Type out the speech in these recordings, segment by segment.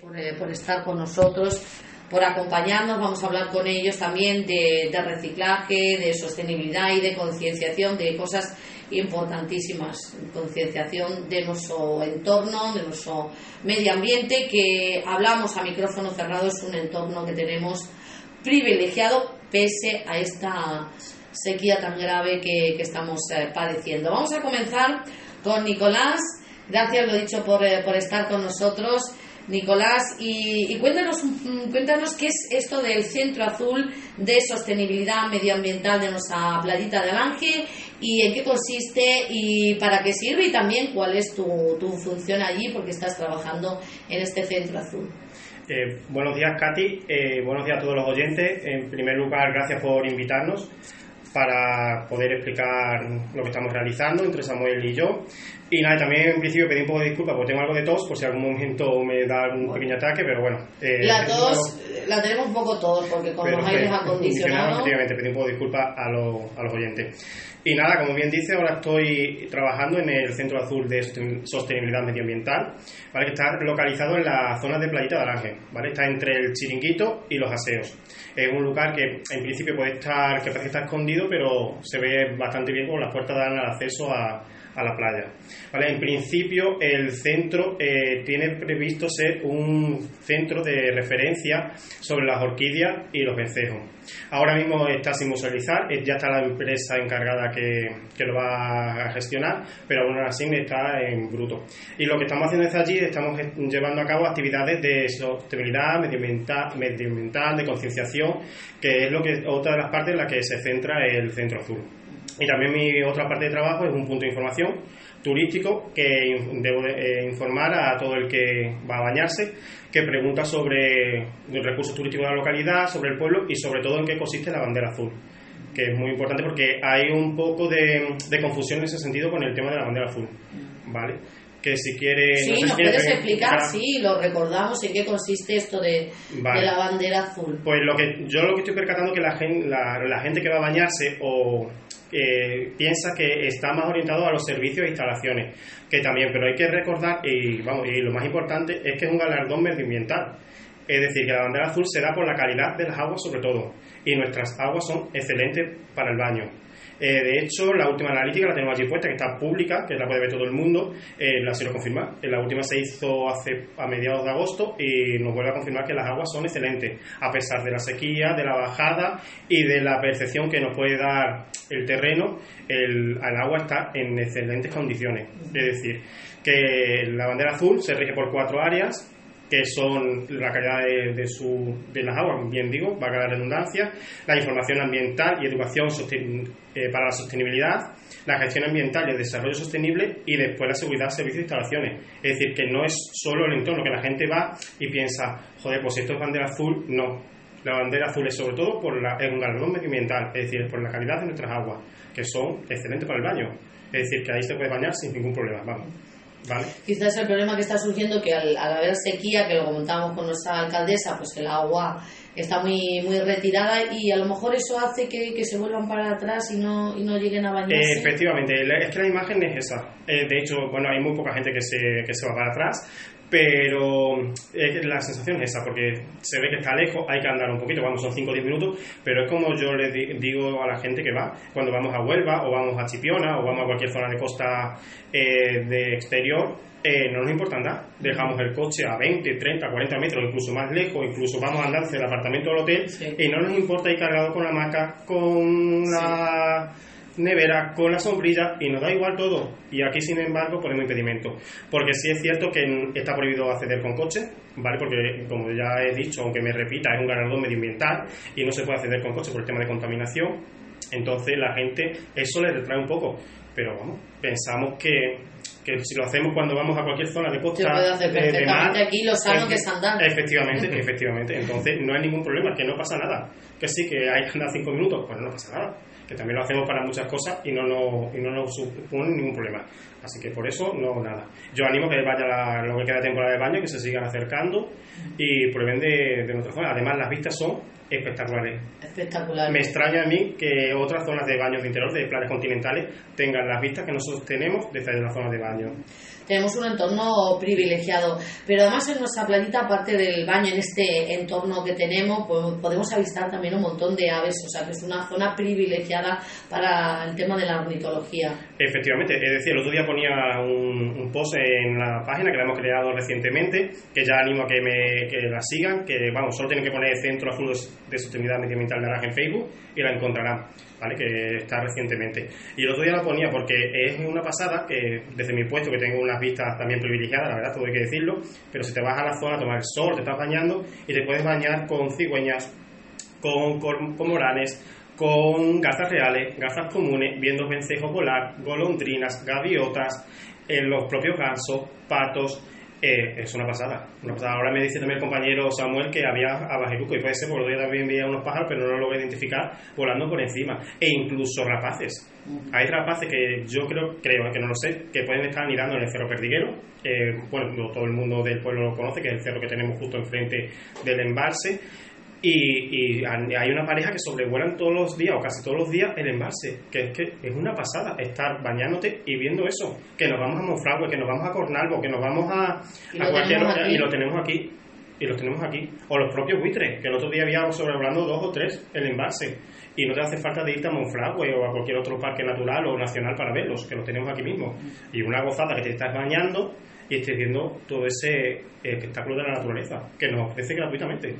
por, eh, por estar con nosotros, por acompañarnos. Vamos a hablar con ellos también de, reciclaje, de sostenibilidad y de concienciación de cosas importantísimas. Concienciación de nuestro entorno, de nuestro medio ambiente, que hablamos a micrófono cerrado, es un entorno que tenemos privilegiado pese a esta sequía tan grave que, que estamos eh, padeciendo. Vamos a comenzar con Nicolás. Gracias, lo dicho, por, eh, por estar con nosotros. Nicolás, y, cuéntanos, mm, cuéntanos qué es esto del Centro Azul de Sostenibilidad Medioambiental de nuestra playita de Alange y en qué consiste y para qué sirve y también cuál es tu, tu función allí porque estás trabajando en este Centro Azul. Eh, buenos días, Katy. Eh, buenos días a todos los oyentes. En primer lugar, gracias por invitarnos para poder explicar lo que estamos realizando entre Samuel y yo. Y nada, también en principio pedí un poco de disculpas porque tengo algo de tos, por si algún momento me da un pequeño ataque, pero bueno. Eh, la tos la tenemos un poco todos, porque con los aires acondicionados. Efectivamente, pedí un poco de disculpas a, los, a los oyentes. Y nada, como bien dice, ahora estoy trabajando en el Centro Azul de Sostenibilidad Medioambiental, ¿vale? que está localizado en la zona de Playita de Aranje, ¿vale? está entre el chiringuito y los aseos. Es un lugar que en principio puede estar, que parece que está escondido, pero se ve bastante bien con las puertas dan el acceso a, a la playa. ¿Vale? En principio, el centro eh, tiene previsto ser un centro de referencia sobre las orquídeas y los vencejos. Ahora mismo está sin musealizar, eh, ya está la empresa encargada que, que, lo va a gestionar, pero aún así está en bruto. Y lo que estamos haciendo desde allí, estamos llevando a cabo actividades de sostenibilidad medioambiental, medioambiental de concienciación, que es lo que otra de las partes en las que se centra el Centro Azul. Y también mi otra parte de trabajo es un punto de información turístico que debo eh, informar a todo el que va a bañarse, que pregunta sobre los recursos turísticos de la localidad, sobre el pueblo y sobre todo en qué consiste la bandera azul que es muy importante porque hay un poco de, de confusión en ese sentido con el tema de la bandera azul, ¿vale? que si quiere... Sí, no nos puedes explicar, sí, lo recordamos, en qué consiste esto de, vale. de, la bandera azul. Pues lo que yo lo que estoy percatando que la gente, la, la gente que va a bañarse o eh, piensa que está más orientado a los servicios e instalaciones, que también, pero hay que recordar, y, vamos, y lo más importante es que es un galardón medioambiental. Es decir, que la bandera azul se da por la calidad de las aguas sobre todo, y nuestras aguas son excelentes para el baño. Eh, de hecho, la última analítica la tenemos allí puesta, que está pública, que la puede ver todo el mundo, eh, la lo confirma. Eh, la última se hizo hace a mediados de agosto y nos vuelve a confirmar que las aguas son excelentes, a pesar de la sequía, de la bajada y de la percepción que nos puede dar el terreno, el agua está en excelentes condiciones. Es decir, que la bandera azul se rige por cuatro áreas, que son la calidad de, su, de las aguas, bien digo, valga la redundancia, la información ambiental y educación eh, para la sostenibilidad, la gestión ambiental y el desarrollo sostenible y después la seguridad, servicios e instalaciones. Es decir, que no es solo el entorno, que la gente va y piensa, joder, pues esto es bandera azul, no. La bandera azul es sobre todo por la, es un galardón medioambiental, es decir, por la calidad de nuestras aguas, que son excelentes para el baño. Es decir, que ahí se puede bañar sin ningún problema, vamos. Vale. Quizás el problema que está surgiendo que al, al, haber sequía, que lo comentábamos con nuestra alcaldesa, pues el agua está muy muy retirada y a lo mejor eso hace que, que se vuelvan para atrás y no, y no lleguen a bañarse. Eh, efectivamente, es que la imagen es esa. Eh, de hecho, bueno, hay muy poca gente que se, que se va para atrás, pero eh, la sensación es esa, porque se ve que está lejos, hay que andar un poquito, vamos, son 5 o 10 minutos, pero es como yo le digo a la gente que va, cuando vamos a Huelva o vamos a Chipiona o vamos a cualquier zona de costa eh, de exterior, eh, no nos importa andar, dejamos el coche a 20, 30, 40 metros, incluso más lejos, incluso vamos a andar desde el apartamento al hotel sí. y no nos importa ir cargado con la hamaca, con la... Sí nevera con la sombrilla y nos da igual todo. Y aquí, sin embargo, ponemos impedimento. Porque sí es cierto que está prohibido acceder con coche, ¿vale? Porque, como ya he dicho, aunque me repita, es un galardón medioambiental y no se puede acceder con coche por el tema de contaminación. Entonces, la gente, eso le retrae un poco. Pero vamos, pensamos que, que si lo hacemos cuando vamos a cualquier zona de costa hacer de, de mar, aquí lo sano que es andar. Efectivamente, efectivamente. Entonces, no hay ningún problema, que no pasa nada. Que sí, que hay que andar cinco minutos, pues no pasa nada que también lo hacemos para muchas cosas y no nos, y no nos supone ningún problema. Así que por eso, no, nada. Yo animo que vaya la, lo que queda de temporada de baño, que se sigan acercando y prueben de, de nuestra zona. Además, las vistas son espectaculares. Espectacular. Me extraña a mí que otras zonas de baños de interior, de playas continentales, tengan las vistas que nosotros tenemos desde la zona de baño tenemos un entorno privilegiado. Pero además en nuestra playita, aparte del baño, en este entorno que tenemos, pues podemos avistar también un montón de aves, o sea que es una zona privilegiada para el tema de la ornitología. Efectivamente, es decir, el otro día ponía un, post en la página que la hemos creado recientemente, que ya animo a que, me, que la sigan, que vamos, solo tienen que poner Centro Azul de Sostenibilidad Medioambiental Naranja en Facebook y la encontrarán. ¿vale? que está recientemente. Y el otro día la ponía porque es una pasada que desde mi puesto, que tengo vistas también privilegiadas, la verdad, todo hay que decirlo, pero si te vas a la zona a tomar el sol, te estás bañando y te puedes bañar con cigüeñas, con cormoranes, con garzas reales, garzas comunes, viendo vencejo polar, golondrinas, gaviotas, en los propios gansos, patos, eh, es una pasada, una pasada. Ahora me dice también el compañero Samuel que había abajeruco y puede ser, porque yo también veía unos pájaros, pero no lo voy a identificar volando por encima. E incluso rapaces. Hay rapaces que yo creo, creo que no lo sé, que pueden estar mirando en el cerro perdiguero. Eh, bueno, todo el mundo del pueblo lo conoce, que es el cerro que tenemos justo enfrente del embalse y, hay una pareja que sobrevuelan todos los días o casi todos los días el embalse, que es que es una pasada estar bañándote y viendo eso, que nos vamos a Monfragüe, que nos vamos a Cornalvo, que nos vamos a, y lo cualquier y lo tenemos aquí. Y los tenemos aquí. O los propios buitres, que el otro día habíamos sobrevolando dos o tres el embalse. Y no te hace falta de irte a Monfragüe o a cualquier otro parque natural o nacional para verlos, que los tenemos aquí mismo. Y una gozada que te estás bañando y estés viendo todo ese espectáculo de la naturaleza, que nos ofrece gratuitamente.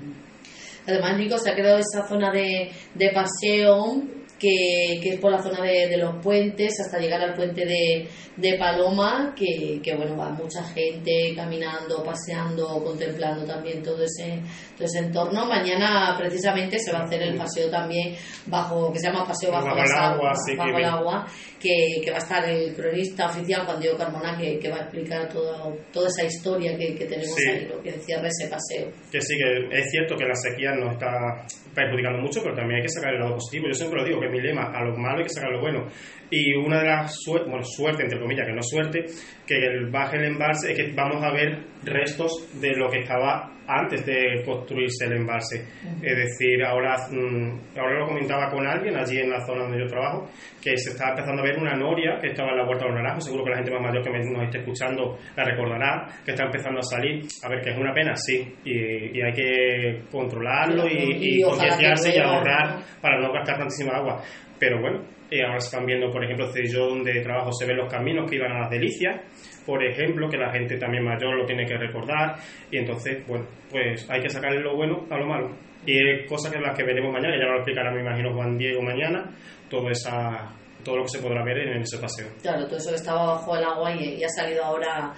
Además, Nico, se ha quedado esa zona de, de paseo que, que, es por la zona de, de, los puentes hasta llegar al puente de, de Paloma, que, que, bueno, va mucha gente caminando, paseando, contemplando también todo ese, todo ese entorno. Mañana precisamente se va a hacer el paseo también bajo, que se llama Paseo Bajo, el agua, bajo el agua que, que, va a estar el cronista oficial Juan Diego Carmona, que, que va a explicar todo, toda esa historia que, que tenemos ahí, lo que encierra ese paseo. Que sí, que es cierto que la sequía nos está perjudicando mucho, pero también hay que sacar el lado positivo. Yo siempre lo digo, que mi lema, a lo malo hay que sacar lo bueno. Y una de las suertes, bueno, suerte, entre comillas, que no suerte, que el baje el embalse es que vamos a ver restos de lo que estaba antes de construirse el embalse. Es decir, ahora, mm, ahora lo comentaba con alguien allí en la zona donde yo trabajo, que se está empezando a ver una noria que estaba en la Huerta de los Naranjos, seguro que la gente más mayor que nos esté escuchando la recordará, que está empezando a salir. A ver, que es una pena, sí, y, hay que controlarlo y, y, concienciarse y ahorrar para no gastar tantísima agua. Pero bueno, eh, ahora se están viendo, por ejemplo, yo donde trabajo se ven los caminos que iban a las delicias, por ejemplo, que la gente también mayor lo tiene que recordar, y entonces, bueno, pues hay que sacarle lo bueno a lo malo. Y es cosas que las que veremos mañana, ya lo explicará, me imagino, Juan Diego mañana, todo esa todo lo que se podrá ver en ese paseo. Claro, todo eso que estaba bajo el agua y, ha salido ahora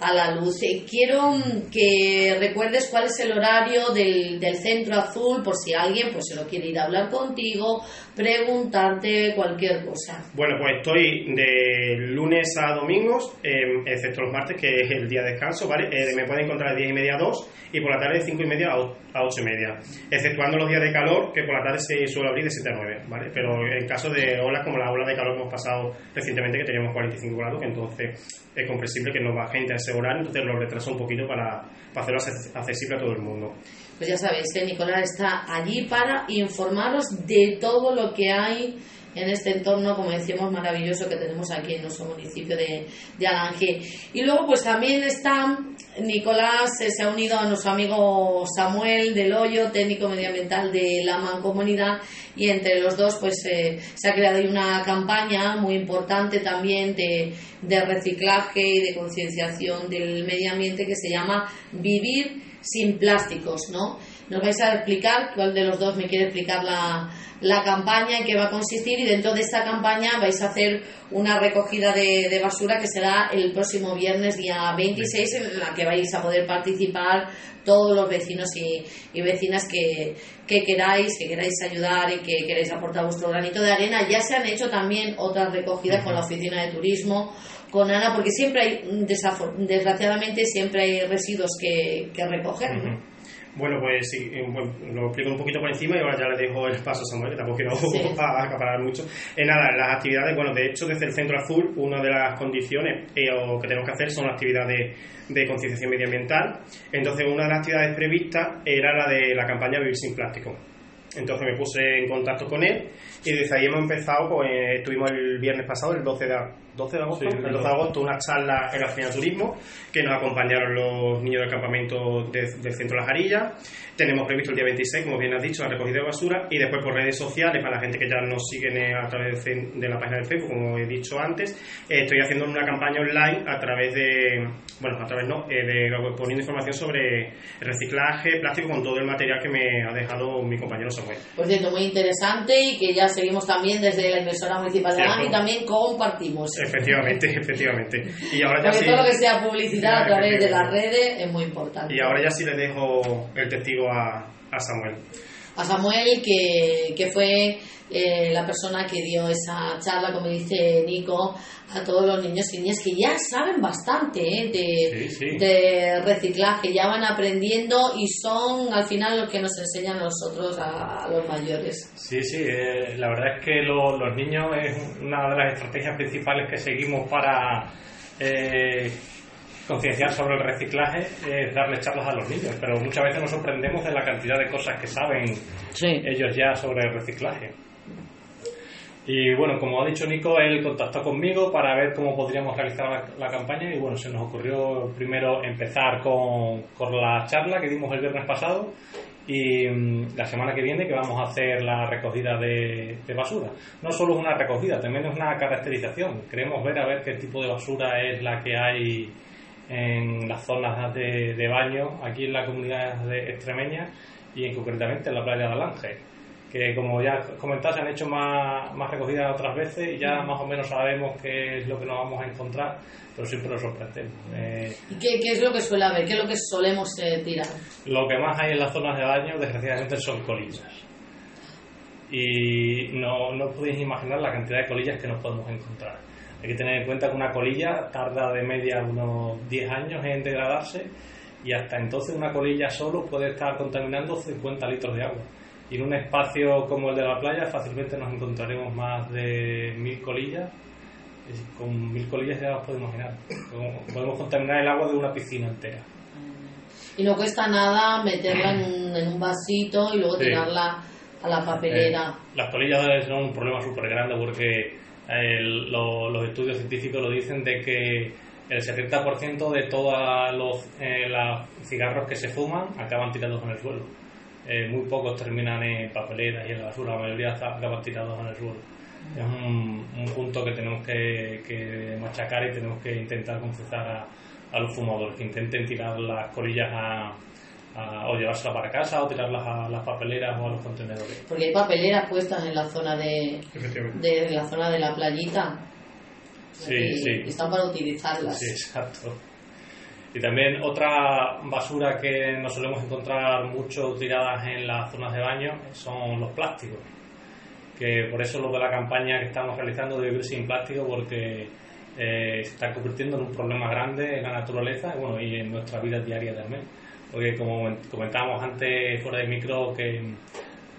a la luz. Eh, quiero mm, que recuerdes cuál es el horario del, del, Centro Azul, por si alguien pues se lo quiere ir a hablar contigo, preguntarte cualquier cosa. Bueno, pues estoy de lunes a domingos, em, excepto los martes, que es el día de descanso, ¿vale? Eh, me pueden encontrar de 10 y media a 2 y por la tarde de 5 y media a 8 y media, exceptuando los días de calor, que por la tarde se suele abrir de 7 a 9, ¿vale? Pero en caso de olas como la ola de calor que hemos pasado recientemente, que teníamos 45 grados, que entonces es comprensible que no va gente a ese horario, entonces lo retrasa un poquito para, para hacerlo accesible a todo el mundo. Pues ya sabéis que Nicolás está allí para informaros de todo lo que hay en este entorno, como decíamos, maravilloso que tenemos aquí en nuestro municipio de, de Alange. Y luego, pues también está Nicolás, eh, se ha unido a nuestro amigo Samuel del Hoyo, técnico medioambiental de la Mancomunidad, y entre los dos, pues eh, se ha creado una campaña muy importante también de, de reciclaje y de concienciación del medio ambiente que se llama Vivir sin plásticos, ¿no? Nos vais a explicar cuál de los dos me quiere explicar la, la campaña en qué va a consistir y dentro de esta campaña vais a hacer una recogida de, de, basura que será el próximo viernes día 26 en la que vais a poder participar todos los vecinos y, y vecinas que, que, queráis, que queráis ayudar y que queráis aportar vuestro granito de arena. Ya se han hecho también otras recogidas con la oficina de turismo, con Ana, porque siempre hay, desgraciadamente, siempre hay residuos que, que recoger. Bueno, pues sí, eh, lo explico un poquito por encima y ahora ya le dejo el paso a Samuel, que tampoco quiero acaparar mucho. En nada, las actividades, bueno, de hecho, desde el Centro Azul, una de las condiciones eh, que tenemos que hacer son actividades de concienciación medioambiental. Entonces, una de las actividades previstas era la de la campaña Vivir sin Plástico. Entonces me puse en contacto con él y desde ahí hemos empezado, pues estuvimos el viernes pasado, el 12 de, 12 de agosto, Sí, el 12 de agosto, una charla en la Oficina de Turismo que nos acompañaron los niños del campamento de- del centro Las Arillas. Tenemos previsto el día 26, como bien has dicho, la recogida de basura y después por redes sociales, para la gente que ya nos siguen eh, a través de, de la página de Facebook, como he dicho antes, eh, estoy haciendo una campaña online a través de, bueno, a través no, eh, de poniendo información sobre reciclaje, plástico con todo el material que me ha dejado mi compañero Samuel. Por cierto, muy interesante y que ya seguimos también desde la emisora municipal de. Alham y también compartimos. Efectivamente, efectivamente. Y ahora ya Porque sí, todo lo que sea publicidad a través de las redes es muy importante. y ahora ya sí le dejo el testigo a, a Samuel. A Samuel, que, que fue eh, la persona que dio esa charla, como dice Nico, a todos los niños y niñas que ya saben bastante eh, de, Sí, sí. de reciclaje, ya van aprendiendo y son al final los que nos enseñan a nosotros, a, a los mayores. Sí, sí, eh, la verdad es que lo- los niños es una de las estrategias principales que seguimos para eh, concienciar sobre el reciclaje, es darle charlas a los niños, pero muchas veces nos sorprendemos de la cantidad de cosas que saben Sí. ellos ya sobre el reciclaje. Y bueno, como ha dicho Nico, él contactó conmigo para ver cómo podríamos realizar la, la campaña y bueno, se nos ocurrió primero empezar con, con la charla que dimos el viernes pasado y mm, la semana que viene que vamos a hacer la recogida de, de basura. No solo es una recogida, también es una caracterización. Queremos ver a ver qué tipo de basura es la que hay en las zonas de, de baño aquí en la comunidad de extremeña y en, concretamente en la playa de Alange que como ya comentás se han hecho más, más recogidas otras veces y ya más o menos sabemos qué es lo que nos vamos a encontrar, pero siempre nos sorprendemos. Eh, ¿Y qué, qué es lo que suele haber? ¿Qué es lo que solemos eh, tirar? lo que más hay en las zonas de baño, desgraciadamente, son colillas. Y no, no podéis imaginar la cantidad de colillas que nos podemos encontrar. Hay que tener en cuenta que una colilla tarda de media unos 10 años en degradarse y hasta entonces una colilla solo puede estar contaminando 50 litros de agua. Y en un espacio como el de la playa fácilmente nos encontraremos más de mil colillas. Con mil colillas ya os podéis imaginar. Podemos contaminar el agua de una piscina entera. Y no cuesta nada meterla en un, en un vasito y luego Sí. tirarla a la papelera. Eh, las colillas son un problema súper grande porque eh, lo- los estudios científicos lo dicen de que el 70% de todos los eh, cigarros que se fuman acaban tirados en el suelo. Eh, muy pocos terminan en papeleras y en la basura, la mayoría acaban tirados en el suelo. Es un, un punto que tenemos que, que machacar y tenemos que intentar concienciar a, a los fumadores que intenten tirar las colillas a, a- o llevárselas para casa o tirarlas a las papeleras o a los contenedores. Porque hay papeleras puestas en la zona de, de la zona de la playita. Sí, y, sí. están para utilizarlas. Sí, exacto. Y también otra basura que nos solemos encontrar mucho tiradas en las zonas de baño son los plásticos. Que por eso lo de la campaña que estamos realizando de vivir sin plástico, porque eh, se está convirtiendo en un problema grande en la naturaleza bueno, y en nuestra vida diaria también. Porque como comentábamos antes fuera de micro, que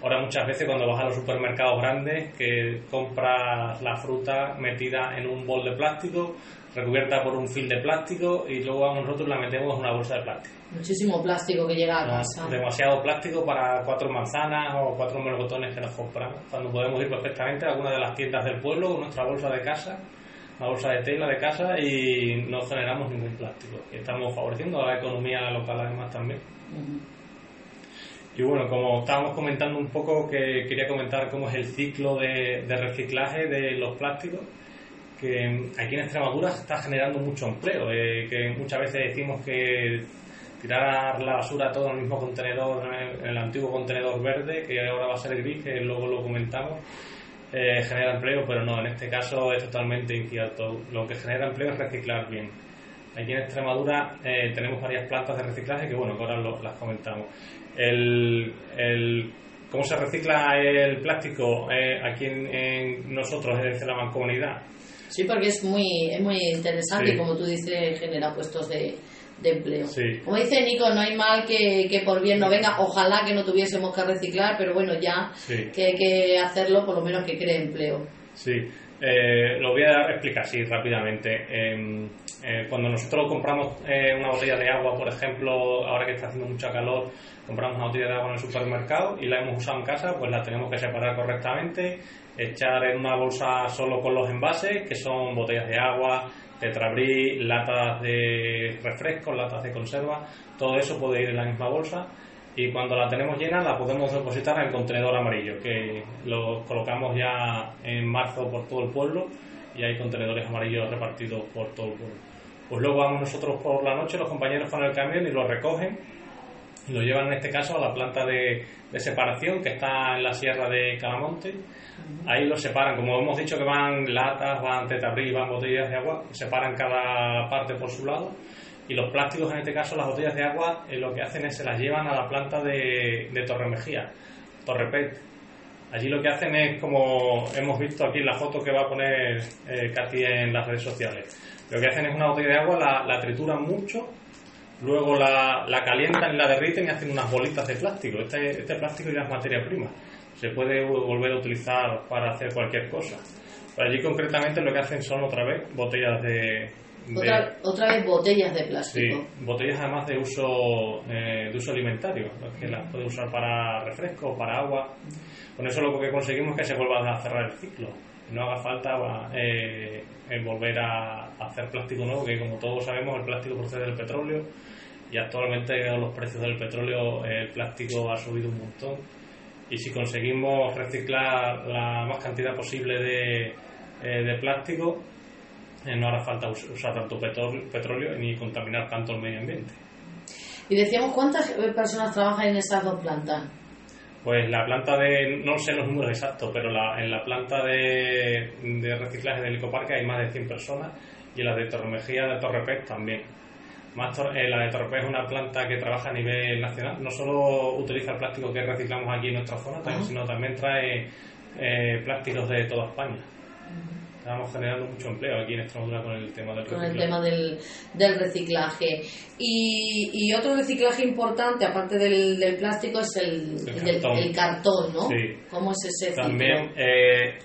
ahora muchas veces cuando vas a los supermercados grandes, que compras la fruta metida en un bol de plástico, recubierta por un film de plástico y luego nosotros la metemos en una bolsa de plástico. Muchísimo plástico que llega a No, casa. demasiado plástico para cuatro manzanas o cuatro melocotones que nos compramos. Cuando podemos ir perfectamente a alguna de las tiendas del pueblo con nuestra bolsa de casa, una bolsa de tela de casa y no generamos ningún plástico. Y estamos favoreciendo a la economía local además también. Y bueno, como estábamos comentando un poco, que quería comentar cómo es el ciclo de, de reciclaje de los plásticos, que aquí en Extremadura está generando mucho empleo, eh, que muchas veces decimos que tirar la basura todo en el mismo contenedor, en el, en el antiguo contenedor verde, que ahora va a ser gris, que luego lo comentamos, eh, genera empleo, pero no, en este caso es totalmente incierto. Lo que genera empleo es reciclar bien. Aquí en Extremadura eh, tenemos varias plantas de reciclaje que, bueno, que ahora lo- las comentamos. El, el- ¿Cómo se recicla el plástico eh, aquí en, en nosotros, desde la mancomunidad? Sí, porque es muy, es muy interesante Sí. como tú dices, genera puestos de, de empleo. Sí. Como dice Nico, no hay mal que, que por bien no venga. Ojalá que no tuviésemos que reciclar, pero bueno, ya Sí. que hay que hacerlo, por lo menos que cree empleo. Sí, Eh, lo voy a explicar así rápidamente. Em, eh, cuando nosotros compramos eh, una botella de agua, por ejemplo, ahora que está haciendo mucha calor, compramos una botella de agua en el supermercado y la hemos usado en casa, pues la tenemos que separar correctamente, echar en una bolsa solo con los envases, que son botellas de agua, tetrabrí, latas de refrescos, latas de conserva, todo eso puede ir en la misma bolsa y cuando la tenemos llena la podemos depositar en el contenedor amarillo, que lo colocamos ya en marzo por todo el pueblo y hay contenedores amarillos repartidos por todo el pueblo. Pues luego vamos nosotros por la noche, los compañeros con el camión y lo recogen lo llevan en este caso a la planta de, separación que está en la sierra de Calamonte. Ahí lo separan, como hemos dicho que van latas, van tetabrí, van botellas de agua, separan cada parte por su lado y los plásticos, en este caso las botellas de agua, eh, lo que hacen es se las llevan a la planta de, de Torre Mejía, Torrepet. Allí lo que hacen es, como hemos visto aquí en la foto que va a poner eh, Katy en las redes sociales, lo que hacen es una botella de agua, la, la trituran mucho, luego la, la, calientan y la derriten y hacen unas bolitas de plástico. Este, este plástico ya es materia prima, se puede volver a utilizar para hacer cualquier cosa. Pero allí concretamente lo que hacen son otra vez botellas de, otra, otra, vez botellas de plástico. Sí, botellas además de uso, eh, de uso alimentario, que las puede usar para refresco, para agua. Con eso lo que conseguimos es que se vuelva a cerrar el ciclo. No haga falta eh, volver a, hacer plástico nuevo, que como todos sabemos el plástico procede del petróleo y actualmente los precios del petróleo el plástico ha subido un montón. Y si conseguimos reciclar la más cantidad posible de, eh, plástico, eh, no hará falta usar tanto petróleo ni contaminar tanto el medio ambiente. Y decíamos, ¿cuántas personas trabajan en esas dos plantas? Pues la planta de, no sé los números exactos, pero la, en la planta de, de reciclaje del ecoparque hay más de 100 personas y en la de Torremejía de Torrepec también. Más eh, la de Torrepec es una planta que trabaja a nivel nacional, no solo utiliza el plástico que reciclamos aquí en nuestra zona, sino también trae eh, plásticos de toda España estamos generando mucho empleo aquí en Extremadura con el tema del reciclaje. Con el tema del, del reciclaje. Y, y, otro reciclaje importante, aparte del, del plástico, es el, el, cartón. el cartón, ¿no? Sí. ¿Cómo es ese También, eh,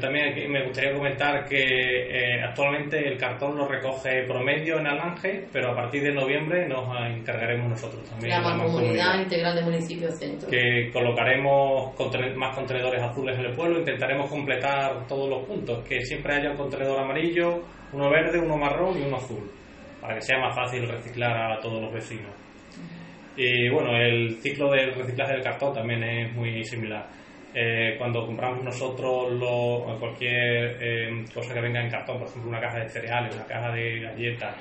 también me gustaría comentar que eh, actualmente el cartón lo recoge promedio en Alange, pero a partir de noviembre nos encargaremos nosotros también. La, Mancomunidad Integral de Municipios Centro. Que colocaremos más contenedores azules en el pueblo, intentaremos completar todos los puntos, que siempre haya un contenedor amarillo, uno verde, uno marrón y uno azul, para que sea más fácil reciclar a todos los vecinos. Y bueno, el ciclo del reciclaje del cartón también es muy similar eh, cuando compramos nosotros lo, cualquier eh, cosa que venga en cartón, por ejemplo una caja de cereales, una caja de galletas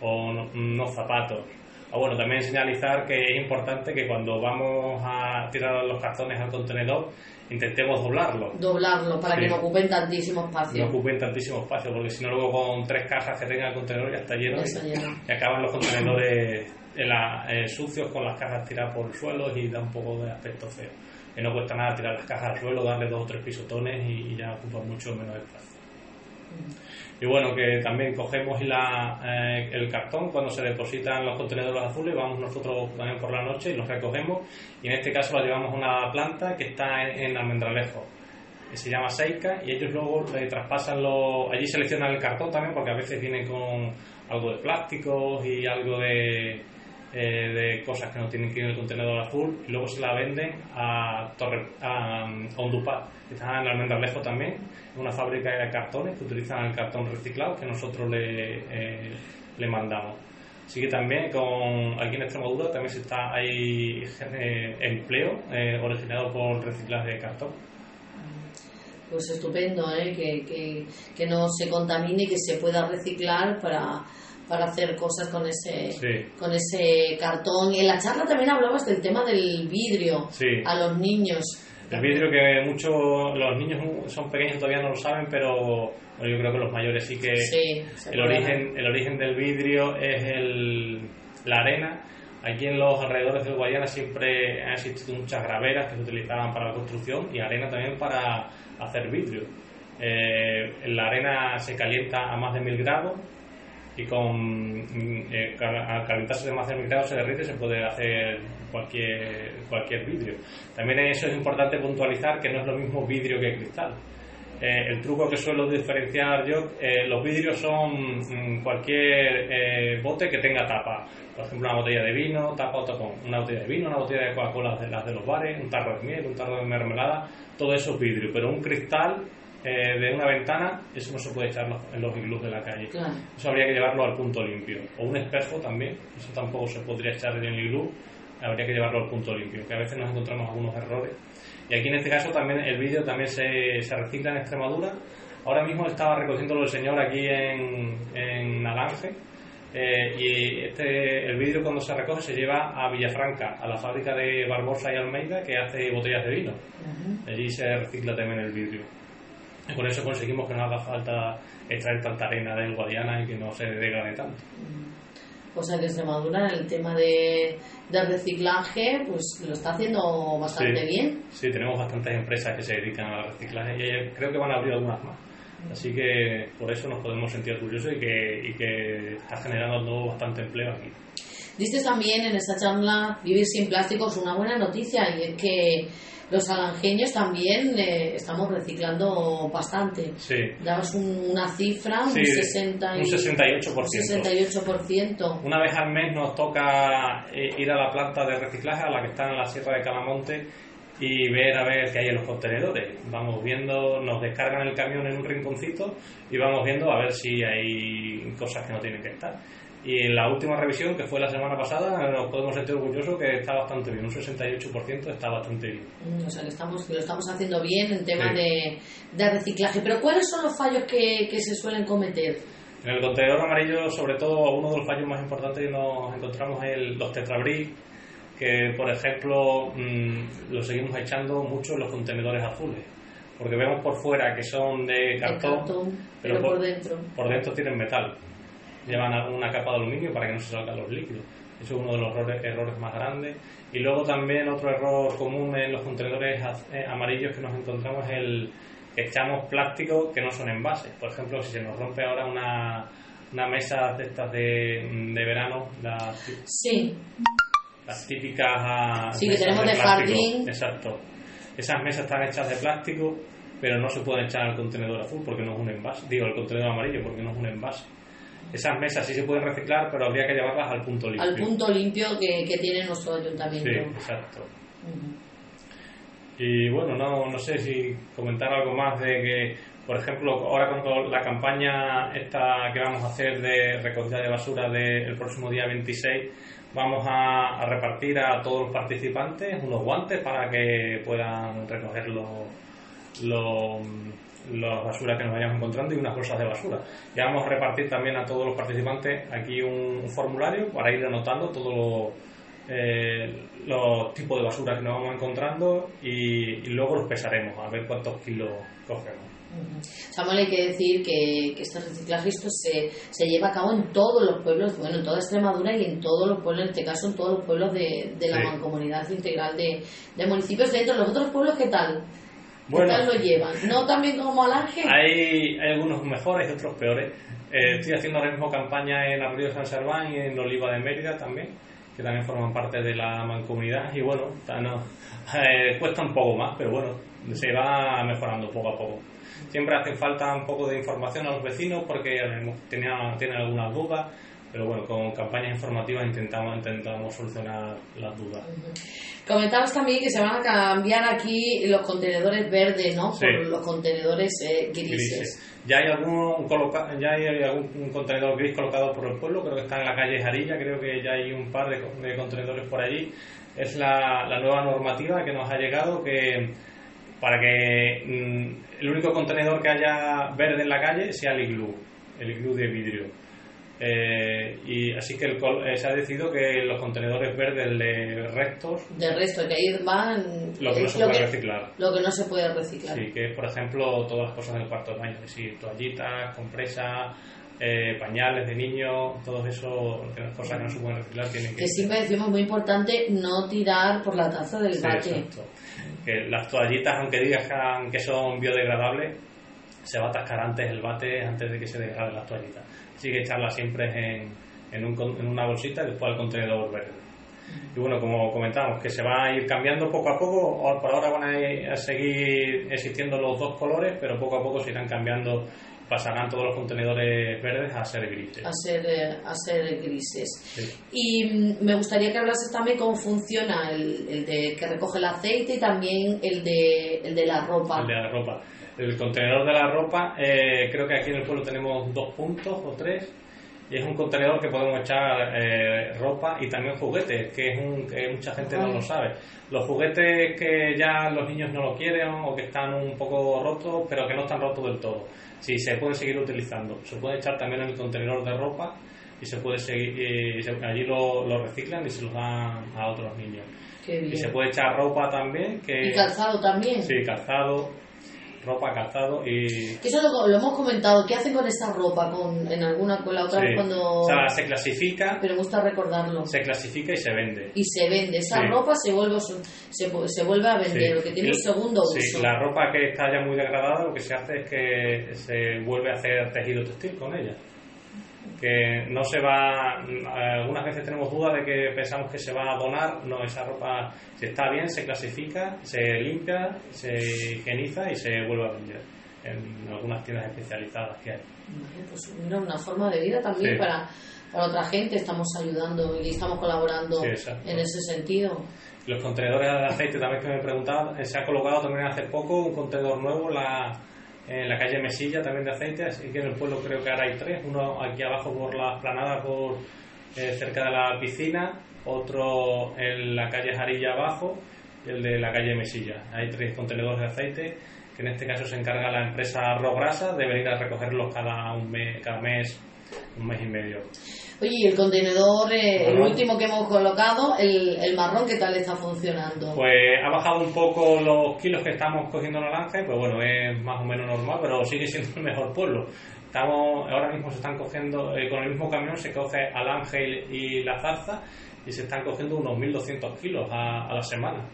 o unos zapatos. O bueno, también señalizar que es importante que cuando vamos a tirar los cartones al contenedor intentemos doblarlo. Doblarlo para que no ocupen tantísimo espacio. No ocupen tantísimo espacio, porque si no luego con tres cajas que tenga el contenedor ya está lleno, y, acaban los contenedores eh, sucios con las cajas tiradas por el suelo y da un poco de aspecto feo que no cuesta nada tirar las cajas al suelo, darle dos o tres pisotones y, ya ocupa mucho menos espacio. Y bueno, que también cogemos la, eh, el cartón cuando se depositan los contenedores azules, vamos nosotros también por la noche y los recogemos y en este caso lo llevamos a una planta que está en, Almendralejo, que se llama Seika y ellos luego le traspasan los... Allí seleccionan el cartón también porque a veces viene con algo de plásticos y algo de, eh, de cosas que no tienen que ir en el contenedor azul y luego se la venden a, Torre, a, Ondupat, que está en Almendralejo también, una fábrica de cartones que utilizan el cartón reciclado que nosotros le, eh, le mandamos. Así que también con aquí en Extremadura también se está hay eh, empleo originado por reciclaje de cartón. Pues estupendo, que, que, que no se contamine que se pueda reciclar para para hacer cosas con ese con ese cartón. Y en la charla también hablabas del tema del vidrio a los niños. El vidrio que muchos, los niños son pequeños todavía no lo saben, pero yo creo que los mayores sí que el origen el origen del vidrio es el, la arena. Aquí en los alrededores del Guayana siempre han existido muchas graveras que se utilizaban para la construcción y arena también para hacer vidrio. Eh, la arena se calienta a más de mil grados y con eh, al calentarse de más de mil grados se derrite se puede hacer cualquier cualquier vidrio. También eso es importante puntualizar que no es lo mismo vidrio que cristal. Eh, el truco que suelo diferenciar yo, eh, los vidrios son mm, cualquier eh, bote que tenga tapa. Por ejemplo, una botella de vino, tapa o tapón. Una botella de vino, una botella de Coca-Cola de las de los bares, un tarro de miel, un tarro de mermelada, todo eso es vidrio. Pero un cristal de una ventana, eso no se puede echar en los iglús de la calle. Eso habría que llevarlo al punto limpio. O un espejo también, eso tampoco se podría echar en el iglú, habría que llevarlo al punto limpio, que a veces nos encontramos algunos errores y aquí en este caso también el vídeo también se, se recicla en Extremadura. Ahora mismo estaba recogiéndolo el señor aquí en, en Alange. Eh, y este, el vidrio cuando se recoge se lleva a Villafranca, a la fábrica de Barbosa y Almeida que hace botellas de vino. Allí se recicla también el vidrio. Y con eso conseguimos que no haga falta extraer tanta arena del Guadiana y que no se degrade tanto. O sea que Extremadura en el tema de, reciclaje pues lo está haciendo bastante bien. Sí, tenemos bastantes empresas que se dedican al reciclaje y creo que van a abrir algunas más. Así que por eso nos podemos sentir orgullosos y que, y que está generando bastante empleo aquí. Dices también en esta charla, vivir sin plásticos, una buena noticia y es que los alangeños también eh, estamos reciclando bastante. Sí. Dabas una cifra, un, 60 un 68%. 68%. Una vez al mes nos toca eh, ir a la planta de reciclaje, a la que está en la Sierra de Calamonte, y ver a ver qué hay en los contenedores. Vamos viendo, nos descargan el camión en un rinconcito y vamos viendo a ver si hay cosas que no tienen que estar. Y en la última revisión, que fue la semana pasada, nos podemos sentir orgullosos que está bastante bien, un 68% está bastante bien. Mm, o sea, que, estamos, lo estamos haciendo bien en tema de, de, reciclaje. Pero ¿cuáles son los fallos que, que se suelen cometer? En el contenedor amarillo, sobre todo, uno de los fallos más importantes que nos encontramos es el, los tetrabric, que por ejemplo mm, lo seguimos echando mucho en los contenedores azules. Porque vemos por fuera que son de cartón, pero, por, dentro. Por dentro tienen metal llevan una capa de aluminio para que no se salgan los líquidos. Eso es uno de los errores, más grandes. Y luego también otro error común en los contenedores eh, amarillos que nos encontramos es el que echamos plástico que no son envases. Por ejemplo, si se nos rompe ahora una, una mesa de estas de, de verano, las, sí. las típicas ah, sí, que tenemos de, jardín. Exacto. Esas mesas están hechas de plástico, pero no se pueden echar al contenedor azul porque no es un envase. Digo, al contenedor amarillo porque no es un envase. Esas mesas sí se pueden reciclar, pero habría que llevarlas al punto limpio. Al punto limpio que, que tiene nuestro ayuntamiento. Sí, exacto. Y bueno, no, no sé si comentar algo más de que, por ejemplo, ahora con la campaña esta que vamos a hacer de recogida de basura del próximo día 26, vamos a, repartir a todos los participantes unos guantes para que puedan recoger los las basuras que nos vayamos encontrando y unas bolsas de basura. Ya vamos a repartir también a todos los participantes aquí un, formulario para ir anotando todos eh, los tipos de basura que nos vamos encontrando y, luego los pesaremos a ver cuántos kilos cogemos. Samuel, hay que decir que, este reciclaje esto se, se, lleva a cabo en todos los pueblos, bueno, en toda Extremadura y en todos los pueblos, en este caso en todos los pueblos de, la mancomunidad integral de, de municipios. Dentro de los otros pueblos, ¿qué tal? Bueno, ¿Qué tal lo llevan? ¿No también como Alange? Hay, hay algunos mejores y otros peores. Eh, estoy haciendo ahora mismo campaña en Arroyo San Serván y en Oliva de Mérida también, que también forman parte de la mancomunidad. Y bueno, no, eh, cuesta un poco más, pero bueno, se va mejorando poco a poco. Siempre hace falta un poco de información a los vecinos porque tienen, tienen algunas dudas pero bueno, con campañas informativas intentamos, intentamos solucionar las dudas. Comentabas también que se van a cambiar aquí los contenedores verdes, ¿no? Por los contenedores eh, grises. Ya hay algún ya hay algún contenedor gris colocado por el pueblo, creo que está en la calle Jarilla, creo que ya hay un par de, contenedores por allí. Es la, la, nueva normativa que nos ha llegado que para que mm, el único contenedor que haya verde en la calle sea el iglú, el iglú de vidrio eh, y así que el, eh, se ha decidido que los contenedores verdes de restos. De resto, que ahí van. Lo que no se puede reciclar. Lo que no se puede reciclar. Sí, que es, por ejemplo, todas las cosas del cuarto de baño: es decir, toallitas, compresas, eh, pañales de niños, todo eso, cosas que no se pueden reciclar. Tienen que, que siempre decimos muy importante no tirar por la taza del sí, Que las toallitas, aunque digas que son biodegradables, se va a atascar antes el bate antes de que se degraden las toallitas. Así que echarla siempre en, en, un, en una bolsita y después al contenedor verde. Y bueno, como comentábamos, que se va a ir cambiando poco a poco. Por ahora van a, seguir existiendo los dos colores, pero poco a poco se irán cambiando pasarán todos los contenedores verdes a ser grises. A ser, eh, a ser grises. Y mm, me gustaría que hablases también cómo funciona el, el, de que recoge el aceite y también el de, el de la ropa. El de la ropa. El contenedor de la ropa, eh, creo que aquí en el pueblo tenemos dos puntos o tres. Y es un contenedor que podemos echar eh, ropa y también juguetes, que es un que mucha gente no lo sabe. Los juguetes que ya los niños no lo quieren o que están un poco rotos, pero que no están rotos del todo Sí, se puede seguir utilizando. Se puede echar también en el contenedor de ropa y se puede seguir, allí lo, lo, reciclan y se los dan a otros niños. Y se puede echar ropa también. Que, ¿Y calzado también? Sí, calzado ropa, calzado y... Eso lo, lo, hemos comentado, ¿qué hacen con esta ropa? Con, en alguna con la otra vez cuando... O sea, se clasifica... Pero me gusta recordarlo. Se clasifica y se vende. Y se vende. Esa ropa se vuelve, se, se vuelve a vender, lo que tiene un segundo uso. Sí, la ropa que está ya muy degradada lo que se hace es que se vuelve a hacer tejido textil con ella que no se va, algunas veces tenemos dudas de que pensamos que se va a donar, no, esa ropa si está bien, se clasifica, se limpia, se higieniza y se vuelve a vender en algunas tiendas especializadas que hay. Pues una forma de vida también para, para otra gente, estamos ayudando y estamos colaborando en ese sentido. Los contenedores de aceite también que me preguntaban, se ha colocado también hace poco un contenedor nuevo, la en la calle Mesilla también de aceite, así que en el pueblo creo que ahora hay tres, uno aquí abajo por la esplanada, por eh, cerca de la piscina, otro en la calle Jarilla abajo y el de la calle Mesilla. Hay tres contenedores de aceite que en este caso se encarga la empresa Rograsa de venir a recogerlos cada, un mes, cada mes, un mes y medio. Oye, y el contenedor, eh, el último que hemos colocado, el, el, marrón, ¿qué tal está funcionando? Pues ha bajado un poco los kilos que estamos cogiendo naranja y pues bueno, es más o menos normal, pero sigue siendo el mejor pueblo. Estamos, ahora mismo se están cogiendo, eh, con el mismo camión se coge al ángel y la zarza y se están cogiendo unos 1.200 kilos a, a la semana.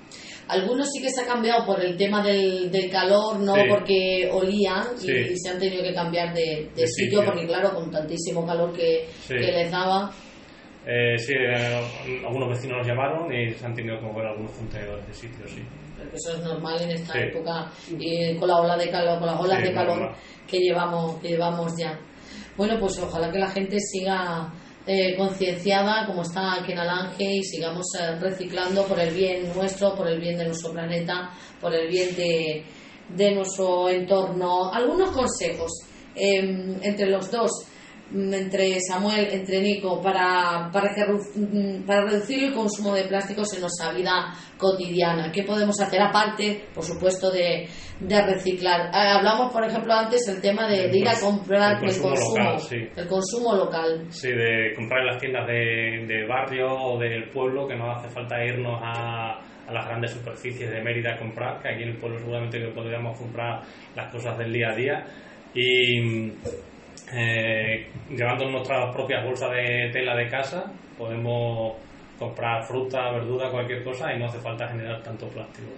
Algunos sí que se ha cambiado por el tema del, del calor, no porque olían y, se han tenido que cambiar de, sitio, porque claro, con tantísimo calor que, les daba. Eh, sí, eh, algunos vecinos nos llamaron y se han tenido que mover algunos contenedores de sitio, sí. eso es normal en esta época, y con la ola de calor, con las olas de calor que llevamos, que llevamos ya. Bueno, pues ojalá que la gente siga eh, concienciada como está aquí en Alange y sigamos eh, reciclando por el bien nuestro, por el bien de nuestro planeta, por el bien de, de nuestro entorno. Algunos consejos em, entre los dos entre Samuel, entre Nico, para, para, que, mm, para reducir el consumo de plásticos en nuestra vida cotidiana. ¿Qué podemos hacer aparte, por supuesto, de, de reciclar? Eh, hablamos, por ejemplo, antes el tema de, ir a comprar el consumo, local, sí. el consumo local. Sí, de comprar en las tiendas de, de barrio o del pueblo, que no hace falta irnos a, a las grandes superficies de Mérida a comprar, que aquí en el pueblo seguramente que podríamos comprar las cosas del día a día. Y eh, llevando nuestras propias bolsas de tela de casa, podemos comprar fruta, verdura, cualquier cosa y no hace falta generar tanto plástico.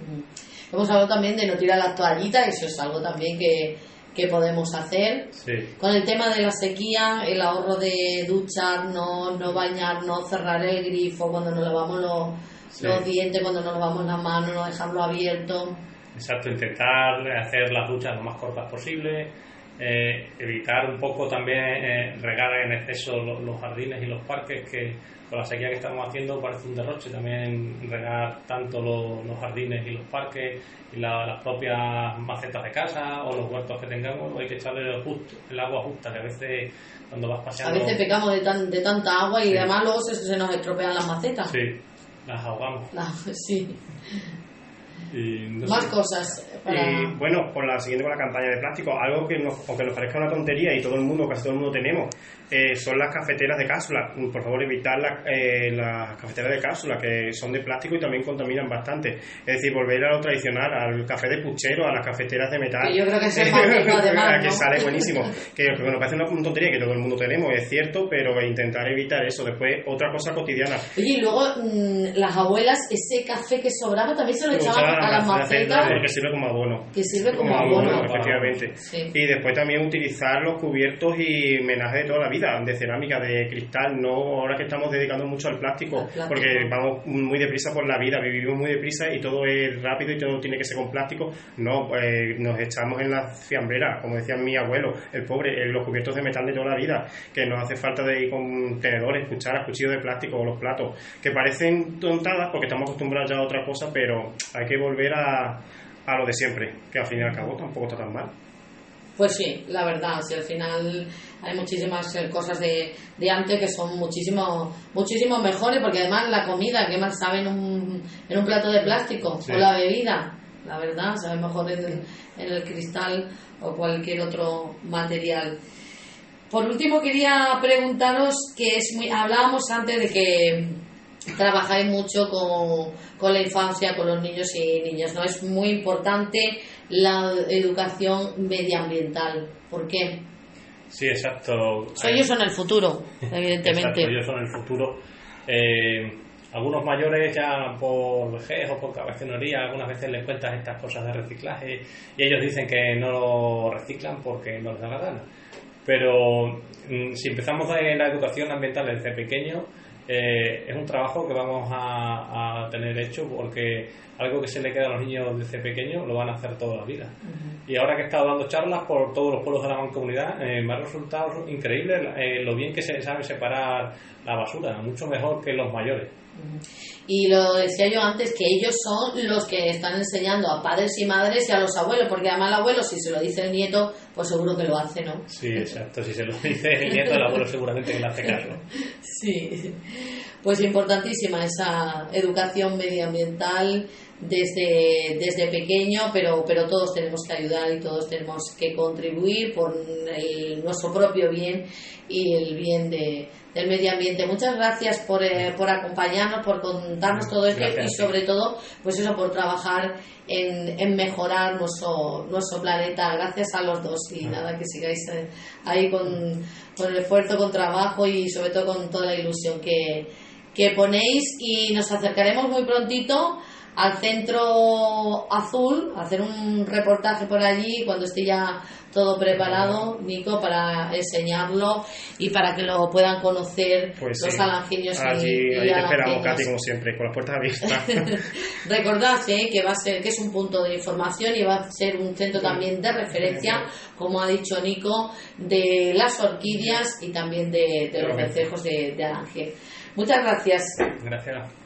Hemos hablado también de no tirar las toallitas, eso es algo también que, que podemos hacer. Con el tema de la sequía, el ahorro de ducharnos, no bañarnos, cerrar el grifo cuando nos lavamos los, los dientes, cuando nos lavamos las manos, no dejarlo abierto. Exacto, intentar hacer las duchas lo más cortas posible eh, evitar un poco también eh, regar en exceso los, jardines y los parques, que con la sequía que estamos haciendo parece un derroche también regar tanto los, jardines y los parques y las propias macetas de casa o los huertos que tengamos, hay que echarle el, justo, el agua justa, que a veces cuando vas paseando... A veces pecamos de, tan, de tanta agua y además luego se, se, nos estropean las macetas. Sí, las ahogamos. sí. Más cosas. Y bueno, por la siguiente con la campaña de plástico, algo que nos, aunque nos parezca una tontería y todo el mundo, casi todo el mundo tenemos, eh, son las cafeteras de cápsula. Por favor, evitar eh, las cafeteras de cápsula, que son de plástico y también contaminan bastante. Es decir, volver a lo tradicional, al café de puchero, a las cafeteras de metal. Que yo creo que además, Que sale buenísimo. Que bueno, parece una tontería que todo el mundo tenemos, es cierto, pero intentar evitar eso. Después, otra cosa cotidiana. Oye, y luego mm, las abuelas, ese café que sobraba también se lo echaban a las macetas. Porque sirve como abono. Que sirve como, abono. efectivamente. Y después también utilizar los cubiertos y menajes de toda la vida, de cerámica, de cristal, no ahora que estamos dedicando mucho al plástico, porque vamos muy deprisa por la vida, vivimos muy deprisa y todo es rápido y todo tiene que ser con plástico. No, pues nos echamos en la fiambrera, como decía mi abuelo, el pobre, en los cubiertos de metal de toda la vida, que nos hace falta de ir con tenedores, cucharas, cuchillos de plástico o los platos, que parecen tontadas porque estamos acostumbrados ya a otra cosa, pero hay que volver a, a lo de siempre, que al fin y al cabo tampoco está tan mal. Pues sí, la verdad, si al final hay muchísimas eh, cosas de, de antes que son muchísimo, muchísimo mejores, porque además la comida, que más sabe en un, en un plato de plástico? O la bebida, la verdad, sabe mejor en, en el cristal o cualquier otro material. Por último, quería preguntaros que es muy, hablábamos antes de que trabajáis mucho con, con, la infancia, con los niños y niñas, ¿no? Es muy importante la educación medioambiental. ¿Por qué? Sí, exacto. ellos son el futuro, evidentemente. ellos son el futuro. Eh, algunos mayores ya por vejez o por cabezonería algunas veces les cuentas estas cosas de reciclaje y ellos dicen que no lo reciclan porque no les da la gana pero mm, si empezamos en la educación ambiental desde pequeño, eh, es un trabajo que vamos a, tener hecho porque algo que se le queda a los niños desde pequeño lo van a hacer toda la vida. Y ahora que he estado dando charlas por todos los pueblos de la mancomunidad, eh, me ha resultado increíble eh, lo bien que se sabe separar la basura, mucho mejor que los mayores. Y lo decía yo antes, que ellos son los que están enseñando a padres y madres y a los abuelos, porque además el abuelo, si se lo dice el nieto, pues seguro que lo hace, ¿no? Sí, exacto. Si se lo dice el nieto, el abuelo seguramente que le hace caso. Sí. Pues importantísima esa educación medioambiental desde, desde pequeño, pero, pero todos tenemos que ayudar y todos tenemos que contribuir por nuestro propio bien y el bien de, del medio ambiente. Muchas gracias por, eh, por acompañarnos, por contarnos todo esto y sobre todo, pues eso, por trabajar en, en, mejorar nuestro, nuestro planeta. Gracias a los dos y nada, que sigáis eh, ahí con, con el esfuerzo, con trabajo y sobre todo con toda la ilusión que, que ponéis y nos acercaremos muy prontito al centro azul, hacer un reportaje por allí cuando esté ya todo preparado, Nico, para enseñarlo y para que lo puedan conocer pues los alangiños allí, y, te esperamos, Katy, como siempre, con las puertas abiertas. Recordad eh, que va a ser que es un punto de información y va a ser un centro también de referencia, como ha dicho Nico, de las orquídeas y también de, los vencejos de, de Muchas gracias. Gracias.